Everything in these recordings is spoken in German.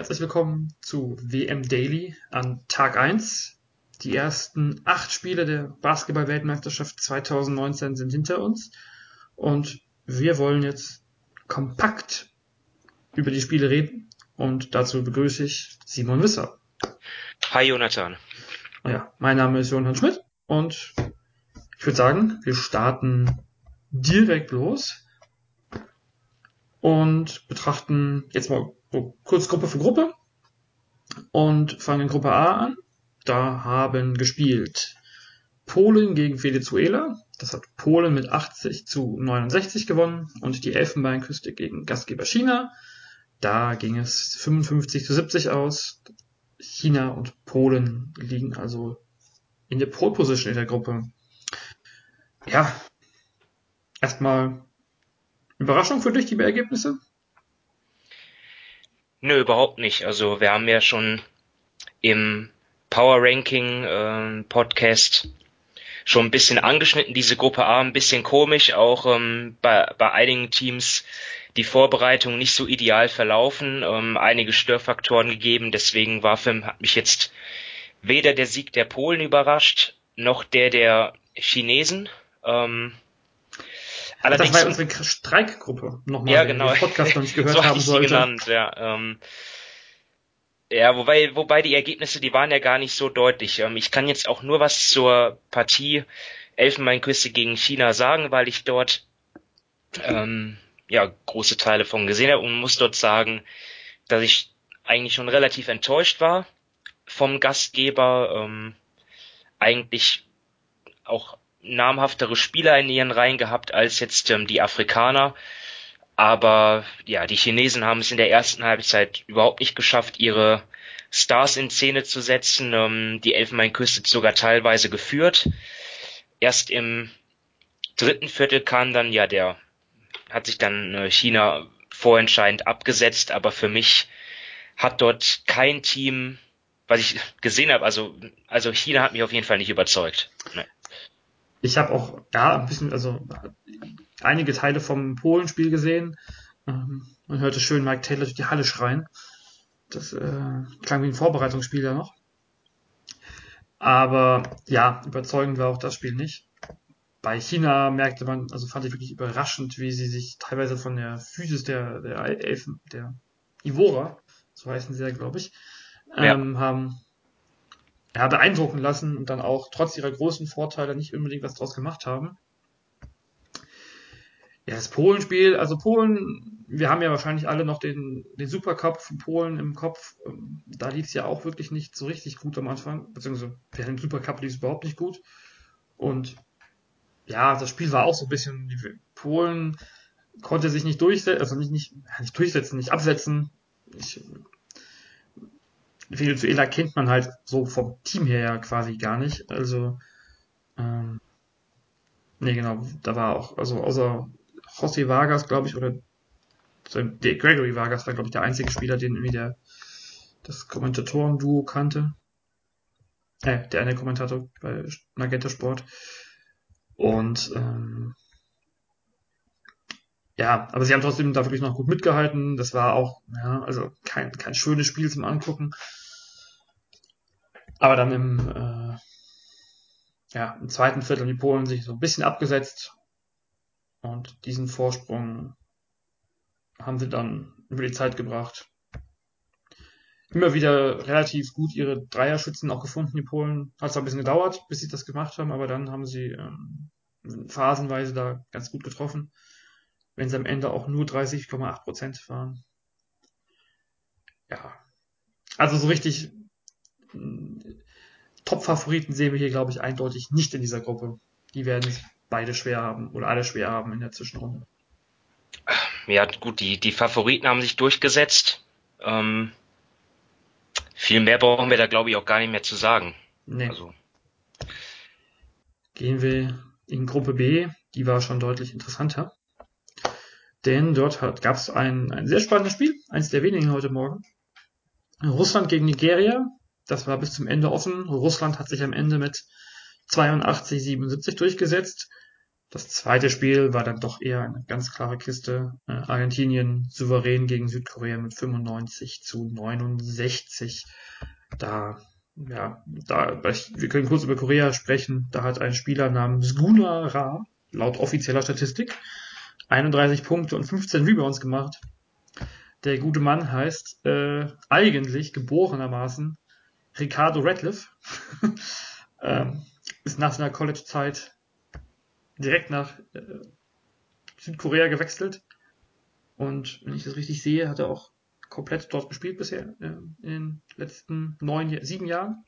herzlich willkommen zu WM Daily an Tag 1. Die ersten acht Spiele der Basketball-Weltmeisterschaft 2019 sind hinter uns und wir wollen jetzt kompakt über die Spiele reden und dazu begrüße ich Simon Wisser. Hi Jonathan. Ja, mein Name ist Johann Schmidt und ich würde sagen, wir starten direkt los und betrachten jetzt mal kurz Gruppe für Gruppe und fangen in Gruppe A an. Da haben gespielt Polen gegen Venezuela. Das hat Polen mit 80 zu 69 gewonnen und die Elfenbeinküste gegen Gastgeber China. Da ging es 55 zu 70 aus. China und Polen liegen also in der Pole Position in der Gruppe. Ja, erstmal Überraschung für dich, die Ergebnisse? Nö, überhaupt nicht. Also wir haben ja schon im Power Ranking äh, Podcast schon ein bisschen angeschnitten, diese Gruppe A, ein bisschen komisch, auch ähm, bei, bei einigen Teams die Vorbereitung nicht so ideal verlaufen, ähm, einige Störfaktoren gegeben, deswegen war für, hat mich jetzt weder der Sieg der Polen überrascht, noch der der Chinesen. Ähm, Allerdings, das war unsere Streikgruppe nochmal, ja, genau. den Podcast noch nicht gehört so haben sollte. Genannt, ja, ähm, ja, wobei, wobei die Ergebnisse, die waren ja gar nicht so deutlich. Ähm, ich kann jetzt auch nur was zur Partie Elfenbeinküste gegen China sagen, weil ich dort ähm, ja große Teile von gesehen habe und muss dort sagen, dass ich eigentlich schon relativ enttäuscht war vom Gastgeber. Ähm, eigentlich auch namhaftere Spieler in ihren Reihen gehabt als jetzt ähm, die Afrikaner. Aber ja, die Chinesen haben es in der ersten Halbzeit überhaupt nicht geschafft, ihre Stars in Szene zu setzen. Ähm, die Elfenbeinküste sogar teilweise geführt. Erst im dritten Viertel kam dann ja der, hat sich dann äh, China vorentscheidend abgesetzt, aber für mich hat dort kein Team, was ich gesehen habe, also, also China hat mich auf jeden Fall nicht überzeugt. Nee ich habe auch ja ein bisschen, also einige Teile vom Polenspiel gesehen. Ähm, man hörte schön Mike Taylor durch die Halle schreien. Das äh, klang wie ein Vorbereitungsspiel ja noch. Aber ja, überzeugend war auch das Spiel nicht. Bei China merkte man, also fand ich wirklich überraschend, wie sie sich teilweise von der Physis der, der Elfen, der Ivora, so heißen sie ja, glaube ich, ähm, ja. haben ja, beeindrucken lassen und dann auch trotz ihrer großen Vorteile nicht unbedingt was draus gemacht haben. Ja, das Polenspiel, also Polen, wir haben ja wahrscheinlich alle noch den, den Supercup von Polen im Kopf. Da lief es ja auch wirklich nicht so richtig gut am Anfang, beziehungsweise während dem Supercup lief es überhaupt nicht gut. Und ja, das Spiel war auch so ein bisschen, Polen konnte sich nicht durchsetzen, also nicht, nicht, nicht durchsetzen, nicht absetzen. Ich Venezuela kennt man halt so vom Team her ja quasi gar nicht. Also, ähm, nee, genau, da war auch, also außer José Vargas, glaube ich, oder der Gregory Vargas war, glaube ich, der einzige Spieler, den irgendwie der, das Kommentatoren-Duo kannte. Äh, der eine Kommentator bei Magenta Sport. Und ähm, ja, aber sie haben trotzdem da wirklich noch gut mitgehalten. Das war auch, ja, also kein, kein schönes Spiel zum Angucken. Aber dann im, äh, ja, im zweiten Viertel die Polen sich so ein bisschen abgesetzt und diesen Vorsprung haben sie dann über die Zeit gebracht. Immer wieder relativ gut ihre Dreierschützen auch gefunden, die Polen. Hat zwar ein bisschen gedauert, bis sie das gemacht haben, aber dann haben sie ähm, phasenweise da ganz gut getroffen, wenn sie am Ende auch nur 30,8 Prozent waren. Ja, also so richtig Top-Favoriten sehen wir hier, glaube ich, eindeutig nicht in dieser Gruppe. Die werden es beide schwer haben oder alle schwer haben in der Zwischenrunde. Ja, gut, die, die Favoriten haben sich durchgesetzt. Ähm, viel mehr brauchen wir da, glaube ich, auch gar nicht mehr zu sagen. Nee. Also. Gehen wir in Gruppe B, die war schon deutlich interessanter. Denn dort gab es ein, ein sehr spannendes Spiel, eins der wenigen heute Morgen. Russland gegen Nigeria. Das war bis zum Ende offen. Russland hat sich am Ende mit 82, 77 durchgesetzt. Das zweite Spiel war dann doch eher eine ganz klare Kiste. Äh, Argentinien souverän gegen Südkorea mit 95 zu 69. Da, ja, da, wir können kurz über Korea sprechen. Da hat ein Spieler namens Guna Ra, laut offizieller Statistik, 31 Punkte und 15 Rebounds gemacht. Der gute Mann heißt äh, eigentlich geborenermaßen Ricardo Radcliffe. ähm, ist nach seiner College-Zeit direkt nach äh, Südkorea gewechselt. Und wenn ich das richtig sehe, hat er auch komplett dort gespielt bisher äh, in den letzten neun, sieben Jahren.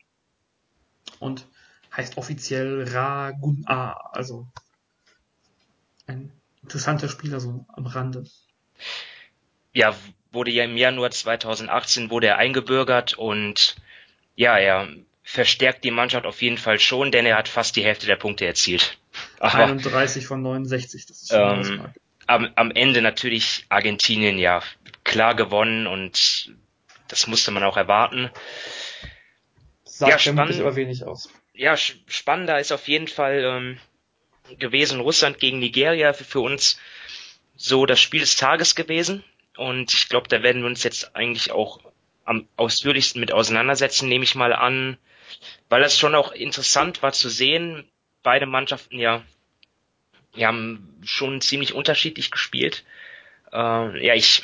Und heißt offiziell Ra Gun A, also ein interessanter Spieler so am Rande. Ja, wurde ja im Januar 2018 wurde er eingebürgert und ja, er verstärkt die Mannschaft auf jeden Fall schon, denn er hat fast die Hälfte der Punkte erzielt. Aber, 31 von 69, das ist schon ähm, am, am Ende natürlich Argentinien ja klar gewonnen und das musste man auch erwarten. Sagt ja, spannend, aber wenig aus. Ja, spannender ist auf jeden Fall ähm, gewesen Russland gegen Nigeria für, für uns so das Spiel des Tages gewesen. Und ich glaube, da werden wir uns jetzt eigentlich auch am ausführlichsten mit auseinandersetzen, nehme ich mal an, weil das schon auch interessant war zu sehen. Beide Mannschaften ja, die haben schon ziemlich unterschiedlich gespielt. Äh, ja, ich,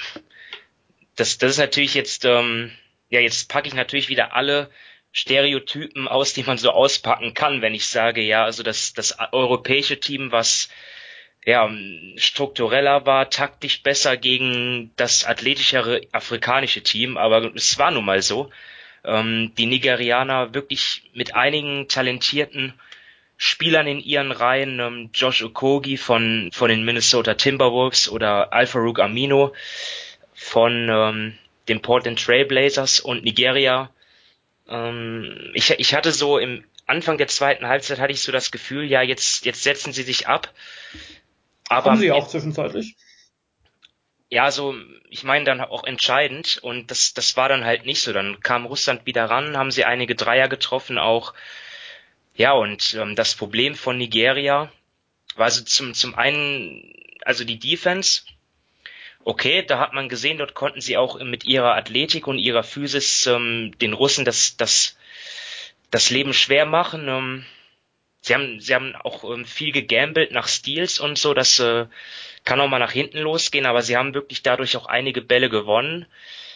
das, das ist natürlich jetzt, ähm, ja, jetzt packe ich natürlich wieder alle Stereotypen aus, die man so auspacken kann, wenn ich sage, ja, also das, das europäische Team, was ja, struktureller war, taktisch besser gegen das athletischere afrikanische Team, aber es war nun mal so. Ähm, die Nigerianer wirklich mit einigen talentierten Spielern in ihren Reihen, ähm, Josh Okogi von, von den Minnesota Timberwolves oder Alfarouk Amino von ähm, den Portland Trailblazers und Nigeria. Ähm, ich, ich hatte so im Anfang der zweiten Halbzeit hatte ich so das Gefühl, ja, jetzt, jetzt setzen sie sich ab. Aber Haben sie auch zwischenzeitlich? Ja, so, ich meine dann auch entscheidend und das, das war dann halt nicht so. Dann kam Russland wieder ran, haben sie einige Dreier getroffen auch. Ja, und ähm, das Problem von Nigeria war so zum, zum einen, also die Defense, okay, da hat man gesehen, dort konnten sie auch mit ihrer Athletik und ihrer Physis ähm, den Russen das, das, das Leben schwer machen. Ähm, sie haben, sie haben auch ähm, viel gegambelt nach Steals und so, das äh, kann auch mal nach hinten losgehen, aber sie haben wirklich dadurch auch einige Bälle gewonnen.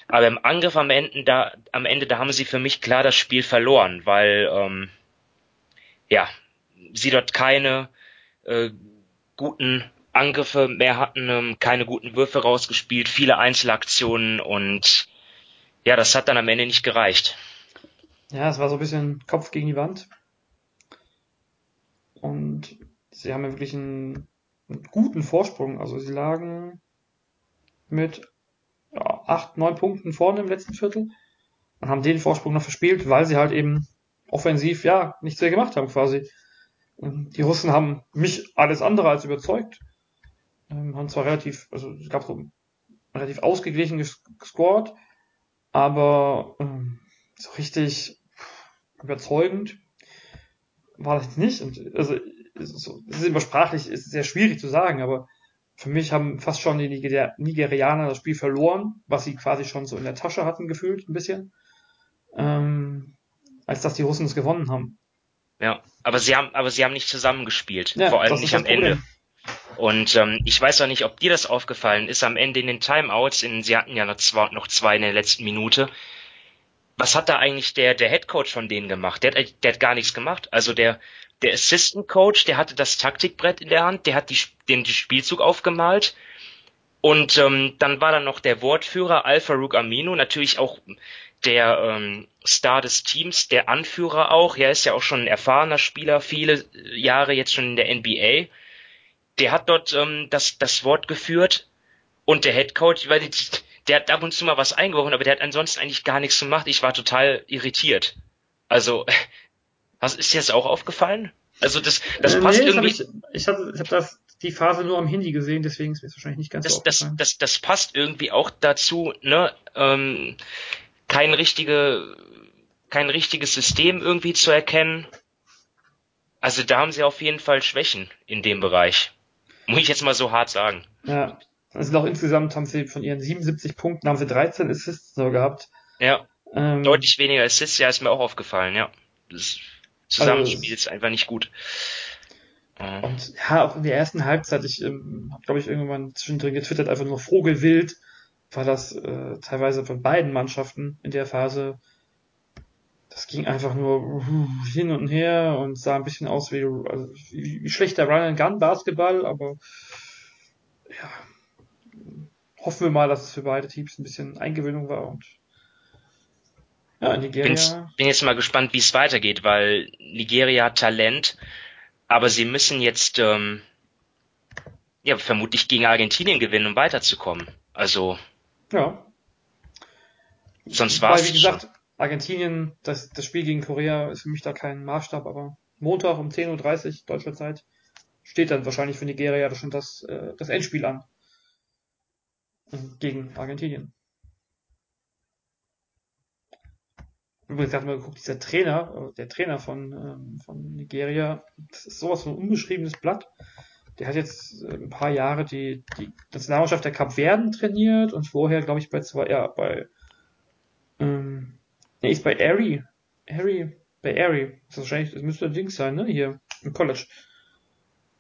Aber im Angriff am Ende, da, am Ende, da haben sie für mich klar das Spiel verloren, weil ähm, ja, sie dort keine äh, guten Angriffe mehr hatten, ähm, keine guten Würfe rausgespielt, viele Einzelaktionen und ja, das hat dann am Ende nicht gereicht. Ja, es war so ein bisschen Kopf gegen die Wand. Und sie haben ja wirklich einen, einen guten Vorsprung. Also sie lagen mit ja, acht, neun Punkten vorne im letzten Viertel und haben den Vorsprung noch verspielt, weil sie halt eben offensiv ja nichts mehr gemacht haben quasi. Die Russen haben mich alles andere als überzeugt. Ähm, haben zwar relativ, also es gab so relativ ausgeglichen gescored, aber ähm, so richtig überzeugend war das nicht. Und also es ist immer sprachlich, ist sehr schwierig zu sagen, aber für mich haben fast schon die Nigerianer das Spiel verloren, was sie quasi schon so in der Tasche hatten, gefühlt ein bisschen, ähm, als dass die Russen es gewonnen haben. Ja, aber sie haben, aber sie haben nicht zusammengespielt, ja, vor allem nicht am Ende. Und ähm, ich weiß auch nicht, ob dir das aufgefallen ist, am Ende in den Timeouts, in, sie hatten ja noch zwei, noch zwei in der letzten Minute, was hat da eigentlich der, der Head Coach von denen gemacht? Der hat, der hat gar nichts gemacht. Also der, der Assistant Coach, der hatte das Taktikbrett in der Hand, der hat die, den, den Spielzug aufgemalt. Und ähm, dann war da noch der Wortführer Al-Farouk Amino, natürlich auch der ähm, Star des Teams, der Anführer auch. Er ist ja auch schon ein erfahrener Spieler, viele Jahre jetzt schon in der NBA. Der hat dort ähm, das, das Wort geführt und der Head Coach, weil die, der hat ab und zu mal was eingeworfen, aber der hat ansonsten eigentlich gar nichts gemacht. Ich war total irritiert. Also, was ist dir das auch aufgefallen? Also das, das äh, passt nee, irgendwie. Ich, ich habe ich hab das die Phase nur am Handy gesehen, deswegen ist mir das wahrscheinlich nicht ganz das, so das, das, das passt irgendwie auch dazu, ne? Ähm, kein richtige, kein richtiges System irgendwie zu erkennen. Also da haben sie auf jeden Fall Schwächen in dem Bereich. Muss ich jetzt mal so hart sagen. Ja. Also noch insgesamt haben sie von ihren 77 Punkten haben sie 13 Assists so gehabt. Ja. Ähm, Deutlich weniger Assists, ja, ist mir auch aufgefallen, ja. Das Zusammenspiel also, ist einfach nicht gut. Und ja, auch in der ersten Halbzeit, ich ähm, habe, glaube ich, irgendwann zwischendrin getwittert, einfach nur Vogelwild, war das äh, teilweise von beiden Mannschaften in der Phase das ging einfach nur hin und her und sah ein bisschen aus wie, also wie, wie schlechter Run and Gun Basketball, aber ja, hoffen wir mal, dass es für beide Teams ein bisschen Eingewöhnung war und ja, Nigeria. Bin, bin jetzt mal gespannt, wie es weitergeht, weil Nigeria hat Talent, aber sie müssen jetzt ähm, ja vermutlich gegen Argentinien gewinnen, um weiterzukommen. Also ja. Sonst war es. Wie gesagt, Argentinien, das, das Spiel gegen Korea ist für mich da kein Maßstab, aber Montag um 10.30 Uhr deutscher Zeit steht dann wahrscheinlich für Nigeria schon das, äh, das Endspiel an. Gegen Argentinien. Übrigens hat man geguckt, dieser Trainer, äh, der Trainer von, ähm, von Nigeria, das ist sowas von ein unbeschriebenes Blatt. Der hat jetzt äh, ein paar Jahre die, die Nationalmannschaft der Kap Verden trainiert und vorher, glaube ich, bei zwei, ja, bei ähm, Nee, ist bei Harry. Harry, bei Harry. Das, ist wahrscheinlich, das müsste Dings sein, ne? Hier, im College.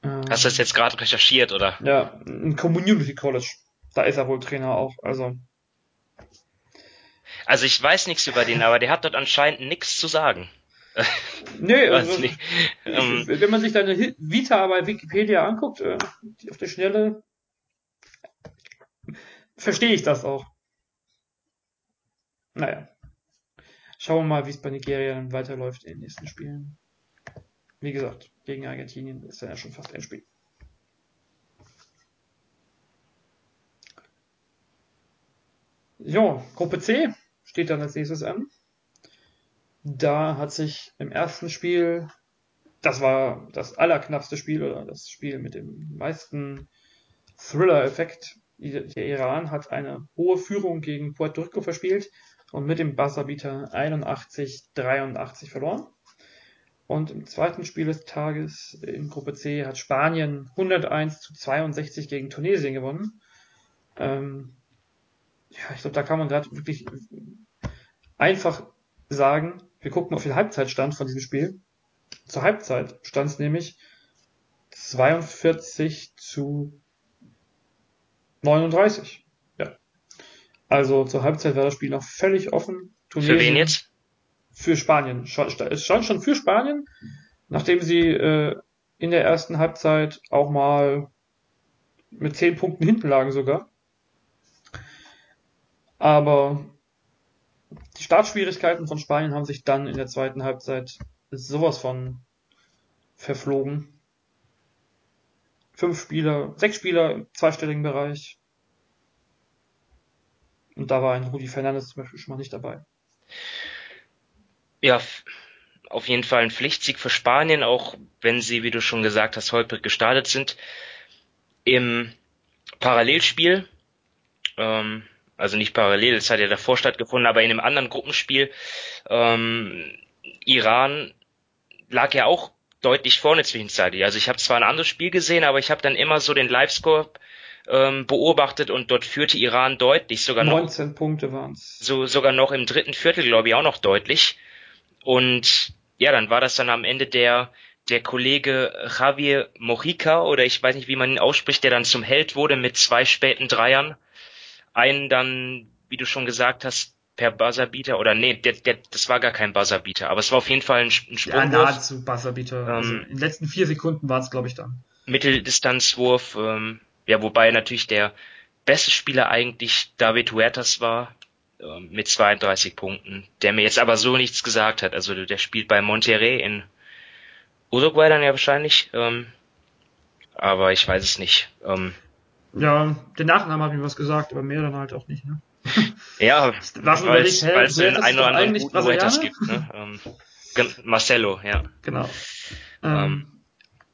Hast du das jetzt gerade recherchiert, oder? Ja, im Community College. Da ist er wohl Trainer auch, also. Also ich weiß nichts über den, aber der hat dort anscheinend nichts zu sagen. Nee, also, nicht. Ähm, wenn man sich deine Vita bei Wikipedia anguckt, äh, auf der Schnelle, verstehe ich das auch. Naja. Schauen wir mal, wie es bei Nigeria dann weiterläuft in den nächsten Spielen. Wie gesagt, gegen Argentinien ist dann ja schon fast Endspiel. Jo, Gruppe C steht dann als nächstes an. Da hat sich im ersten Spiel, das war das allerknappste Spiel oder das Spiel mit dem meisten Thriller-Effekt. Der Iran hat eine hohe Führung gegen Puerto Rico verspielt und mit dem Buzzerbeater 81-83 verloren. Und im zweiten Spiel des Tages in Gruppe C hat Spanien 101 zu 62 gegen Tunesien gewonnen. Ähm, ja, ich glaube, da kann man gerade wirklich einfach sagen, wir gucken auf den Halbzeitstand von diesem Spiel. Zur Halbzeit stand es nämlich 42 zu 39. Also zur Halbzeit war das Spiel noch völlig offen. Tunesien, für wen jetzt? Für Spanien. Es stand schon für Spanien, nachdem sie äh, in der ersten Halbzeit auch mal mit zehn Punkten hinten lagen sogar. Aber die Startschwierigkeiten von Spanien haben sich dann in der zweiten Halbzeit sowas von verflogen. Fünf Spieler, sechs Spieler im zweistelligen Bereich und da war ein Rudi Fernandes zum Beispiel schon mal nicht dabei. Ja, auf jeden Fall ein Pflichtsieg für Spanien, auch wenn sie, wie du schon gesagt hast, holprig gestartet sind. Im Parallelspiel, ähm, also nicht parallel, es hat ja davor stattgefunden, aber in einem anderen Gruppenspiel, ähm, Iran lag ja auch deutlich vorne zwischenzeitlich. Also ich habe zwar ein anderes Spiel gesehen, aber ich habe dann immer so den Live-Score ähm, beobachtet und dort führte Iran deutlich, sogar 19 noch, Punkte waren's. So, sogar noch im dritten Viertel, glaube ich, auch noch deutlich. Und ja, dann war das dann am Ende der, der Kollege Javier Mojica, oder ich weiß nicht, wie man ihn ausspricht, der dann zum Held wurde mit zwei späten Dreiern. Einen dann, wie du schon gesagt hast, per Buzzerbeater, oder nee, der, der, das war gar kein Buzzerbeater, aber es war auf jeden Fall ein, ein Sprungwurf. Ja, nahezu Buzzerbeater. Ähm, also in den letzten vier Sekunden war es, glaube ich, dann. Mitteldistanzwurf, ähm, ja, wobei natürlich der beste Spieler eigentlich David Huertas war, äh, mit 32 Punkten, der mir jetzt aber so nichts gesagt hat. Also der spielt bei Monterrey in Uruguay dann ja wahrscheinlich, ähm, aber ich weiß es nicht. Ähm, ja, den Nachnamen hat mir was gesagt, aber mehr dann halt auch nicht, ne? ja, weil es den einen oder anderen guten Huertas gibt, ne? Ähm, Marcelo, ja. Genau. Ähm, ähm,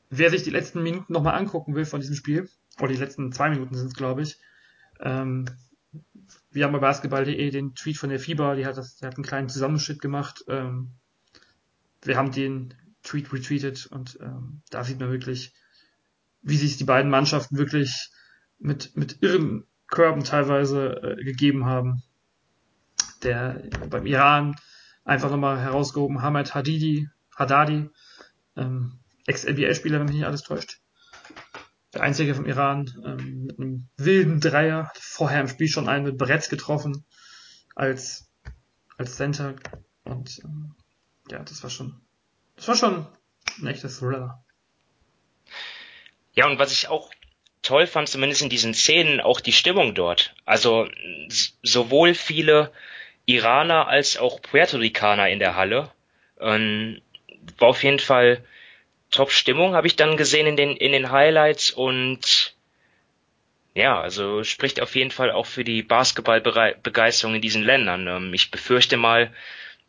wer sich die letzten Minuten nochmal angucken will von diesem Spiel, oder die letzten zwei Minuten sind es, glaube ich. Ähm, wir haben bei Basketball.de den Tweet von der FIBA, die hat, das, die hat einen kleinen Zusammenschnitt gemacht. Ähm, wir haben den Tweet retweetet und ähm, da sieht man wirklich, wie sich die beiden Mannschaften wirklich mit, mit irren Körben teilweise äh, gegeben haben. Der beim Iran einfach nochmal herausgehoben, Hamad Hadidi, Haddadi, ähm, Ex-NBA-Spieler, wenn mich nicht alles täuscht. Der einzige vom Iran ähm, mit einem wilden Dreier, vorher im Spiel schon einen mit Bretz getroffen als, als Center. Und ähm, ja, das war schon, das war schon ein echter Thriller. Ja, und was ich auch toll fand, zumindest in diesen Szenen, auch die Stimmung dort. Also sowohl viele Iraner als auch Puerto Ricaner in der Halle. Ähm, war auf jeden Fall Top-Stimmung, habe ich dann gesehen in den, in den Highlights und ja, also spricht auf jeden Fall auch für die Basketballbegeisterung in diesen Ländern. Ähm, ich befürchte mal,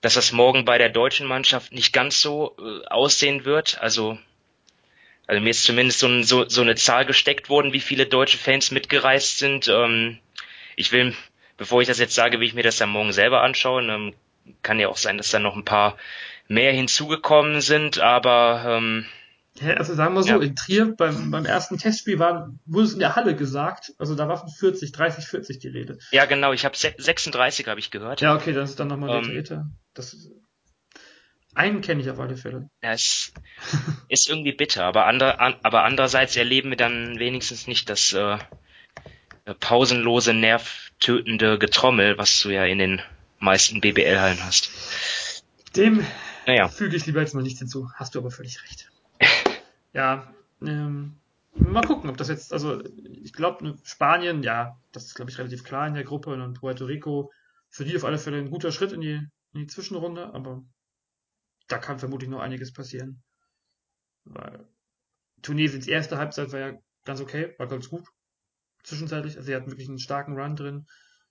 dass das morgen bei der deutschen Mannschaft nicht ganz so äh, aussehen wird. Also, also mir ist zumindest so, so, so eine Zahl gesteckt worden, wie viele deutsche Fans mitgereist sind. Ähm, ich will, bevor ich das jetzt sage, will ich mir das dann morgen selber anschauen. Ähm, kann ja auch sein, dass da noch ein paar mehr hinzugekommen sind, aber ähm, also sagen wir so, ja. in Trier beim, beim ersten Testspiel war, wurde es in der Halle gesagt, also da war von 40, 30, 40 die Rede. Ja, genau, ich habe 36 habe ich gehört. Ja, okay, das ist dann nochmal ähm, Das ist, einen kenne ich auf alle Fälle. Ja, es ist irgendwie bitter, aber, andre, an, aber andererseits erleben wir dann wenigstens nicht das äh, pausenlose, nervtötende Getrommel, was du ja in den meisten BBL-Hallen hast. Dem naja. füge ich lieber jetzt mal nichts hinzu. Hast du aber völlig recht. ja, ähm, mal gucken, ob das jetzt, also ich glaube, ne, Spanien, ja, das ist, glaube ich, relativ klar in der Gruppe und Puerto Rico, für die auf alle Fälle ein guter Schritt in die, in die Zwischenrunde, aber da kann vermutlich noch einiges passieren. Weil Tunesiens erste Halbzeit war ja ganz okay, war ganz gut. Zwischenzeitlich, also sie hatten wirklich einen starken Run drin.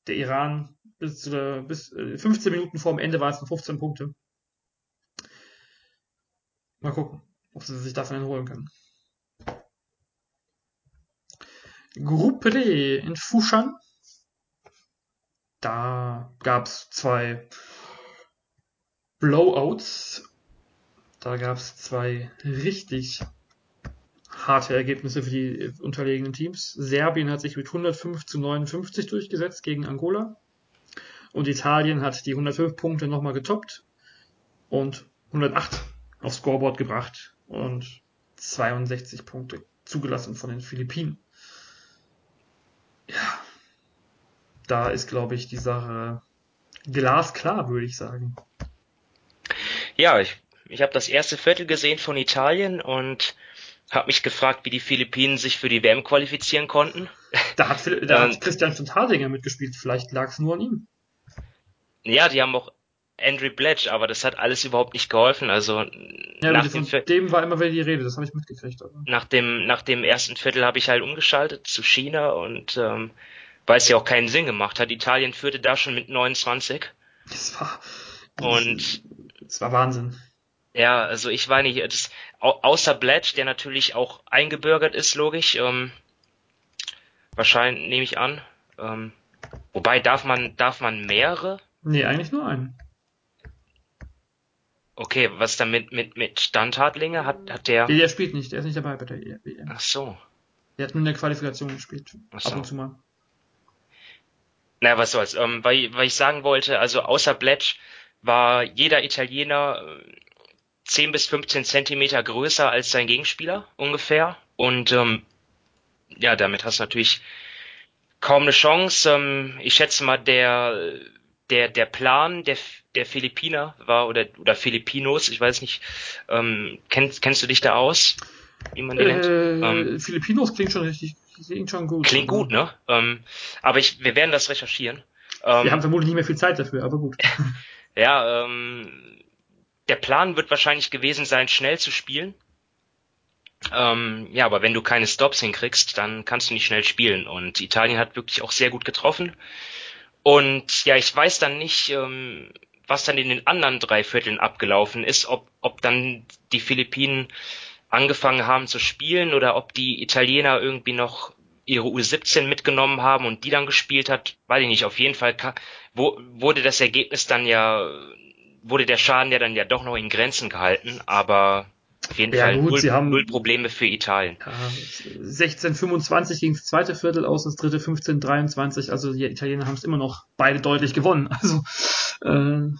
Der Iran bis, zu der, bis 15 äh, Minuten vor dem Ende war es noch 15 Punkte. Mal gucken, ob sie sich davon holen können. Gruppe D in Fushan. Da gab es zwei Blowouts. Da gab es zwei richtig harte Ergebnisse für die unterlegenen Teams. Serbien hat sich mit 105 zu 59 durchgesetzt gegen Angola. Und Italien hat die 105 Punkte nochmal getoppt und 108 aufs Scoreboard gebracht und 62 Punkte zugelassen von den Philippinen. Ja, da ist, glaube ich, die Sache glasklar, würde ich sagen. Ja, ich, ich habe das erste Viertel gesehen von Italien und habe mich gefragt, wie die Philippinen sich für die WM qualifizieren konnten. Da hat, da hat ähm, Christian Stentadinger mitgespielt, vielleicht lag es nur an ihm. Ja, die haben auch Andrew Bledge, aber das hat alles überhaupt nicht geholfen. Also ja, nach dem, von dem war immer wieder die Rede, das habe ich mitgekriegt. Aber. Nach dem nach dem ersten Viertel habe ich halt umgeschaltet zu China und ähm, weil es ja auch keinen Sinn gemacht hat. Italien führte da schon mit 29. Das war und das war Wahnsinn. Ja, also ich nicht, das, außer Bledge, der natürlich auch eingebürgert ist, logisch. Ähm, wahrscheinlich nehme ich an. Ähm, wobei darf man darf man mehrere? Nee, eigentlich nur einen. Okay, was dann mit, mit, mit Standhartlinge? Hat, hat der. Nee, der spielt nicht, der ist nicht dabei bei der WM. Ach so. Der hat nur in der Qualifikation gespielt. Ach so. Ab und zu mal. Naja, was soll's. Ähm, weil, weil ich sagen wollte, also außer Bletch war jeder Italiener 10 äh, bis 15 Zentimeter größer als sein Gegenspieler ungefähr. Und ähm, ja, damit hast du natürlich kaum eine Chance. Ähm, ich schätze mal, der der, der Plan der, der Philippiner war oder, oder Filipinos, ich weiß nicht, ähm, kennst, kennst du dich da aus? Wie man die äh, nennt? Ähm, Filipinos klingt schon richtig, klingt schon gut. Klingt gut, ne? Ähm, aber ich, wir werden das recherchieren. Ähm, wir haben vermutlich nicht mehr viel Zeit dafür, aber gut. ja, ähm, der Plan wird wahrscheinlich gewesen sein, schnell zu spielen. Ähm, ja, aber wenn du keine Stops hinkriegst, dann kannst du nicht schnell spielen. Und Italien hat wirklich auch sehr gut getroffen. Und ja, ich weiß dann nicht, ähm, was dann in den anderen drei Vierteln abgelaufen ist, ob, ob dann die Philippinen angefangen haben zu spielen oder ob die Italiener irgendwie noch ihre U17 mitgenommen haben und die dann gespielt hat, weiß ich nicht. Auf jeden Fall wo, wurde das Ergebnis dann ja wurde der Schaden ja dann ja doch noch in Grenzen gehalten, aber auf jeden Ja, Fall gut, null, sie haben- null Probleme für Italien. Ja, 16:25 gegen das zweite Viertel aus, das dritte 15:23. Also die Italiener haben es immer noch beide deutlich gewonnen. Also äh, von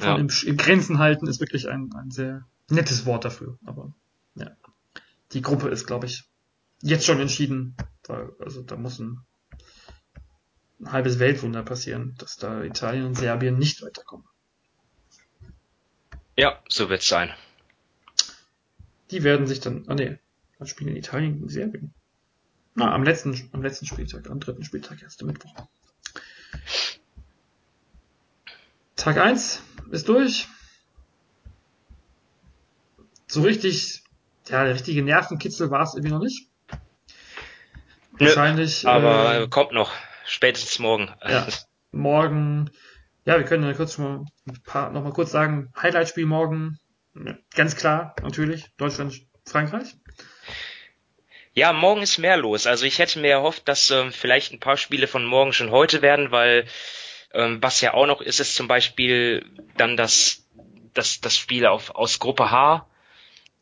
Ja. im, im Grenzen halten ist wirklich ein, ein sehr nettes Wort dafür. Aber ja, die Gruppe ist, glaube ich, jetzt schon entschieden. Weil, also da muss ein, ein halbes Weltwunder passieren, dass da Italien und Serbien nicht weiterkommen. Ja, so wird's sein. Die werden sich dann, ah nee, dann spielen Italien gegen Serbien. Na, am letzten, am letzten Spieltag, am dritten Spieltag erst am Mittwoch. Tag eins ist durch. So richtig, ja, der richtige Nervenkitzel war es irgendwie noch nicht. Nö, Wahrscheinlich, Aber äh, kommt noch. Spätestens morgen. ja, morgen, ja, wir können ja kurz schon mal ein paar, noch mal kurz sagen, Highlight-Spiel morgen, ganz klar, natürlich, Deutschland, Frankreich. Ja, morgen ist mehr los. Also ich hätte mir erhofft, dass ähm, vielleicht ein paar Spiele von morgen schon heute werden, weil ähm, was ja auch noch ist, ist zum Beispiel dann das, das, das Spiel auf, aus Gruppe H,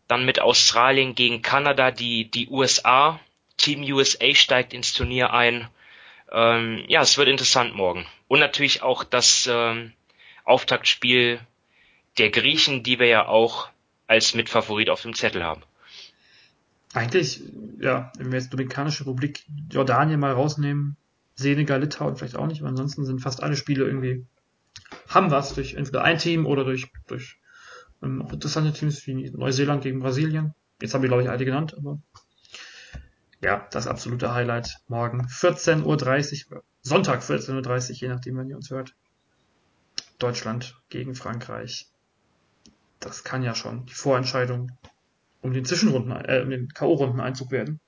dann mit Australien gegen Kanada, die, die USA. Team USA steigt ins Turnier ein. Ähm, ja, es wird interessant morgen. Und natürlich auch das ähm, Auftaktspiel der Griechen, die wir ja auch als Mitfavorit auf dem Zettel haben. Eigentlich, ja, wenn wir jetzt Dominikanische Republik, Jordanien mal rausnehmen, Senegal, Litauen vielleicht auch nicht, aber ansonsten sind fast alle Spiele irgendwie, haben was durch entweder ein Team oder durch, durch ähm, interessante Teams wie Neuseeland gegen Brasilien. Jetzt habe ich, glaube ich, alle genannt, aber ja, das absolute Highlight morgen 14.30 Uhr, Sonntag 14.30 Uhr, je nachdem, wenn ihr uns hört. Deutschland gegen Frankreich. Das kann ja schon die Vorentscheidung um den Zwischenrunden, äh, um den K.O.-Runden-Einzug werden.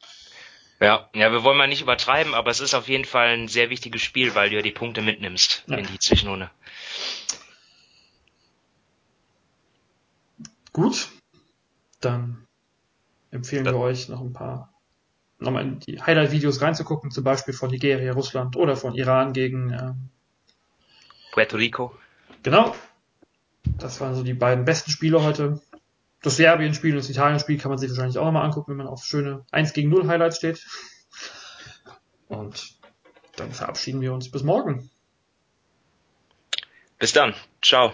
Ja, ja, wir wollen mal nicht übertreiben, aber es ist auf jeden Fall ein sehr wichtiges Spiel, weil du ja die Punkte mitnimmst Ja. in die Zwischenrunde. Gut, dann empfehlen Ja. wir euch noch ein paar, nochmal in die Highlight-Videos reinzugucken, zum Beispiel von Nigeria, Russland oder von Iran gegen, ähm, Puerto Rico. genau. Das waren so die beiden besten Spiele heute. Das Serbien-Spiel und das Italien-Spiel kann man sich wahrscheinlich auch nochmal angucken, wenn man auf schöne 1 gegen 0 Highlights steht. Und dann verabschieden wir uns bis morgen. Bis dann. Ciao.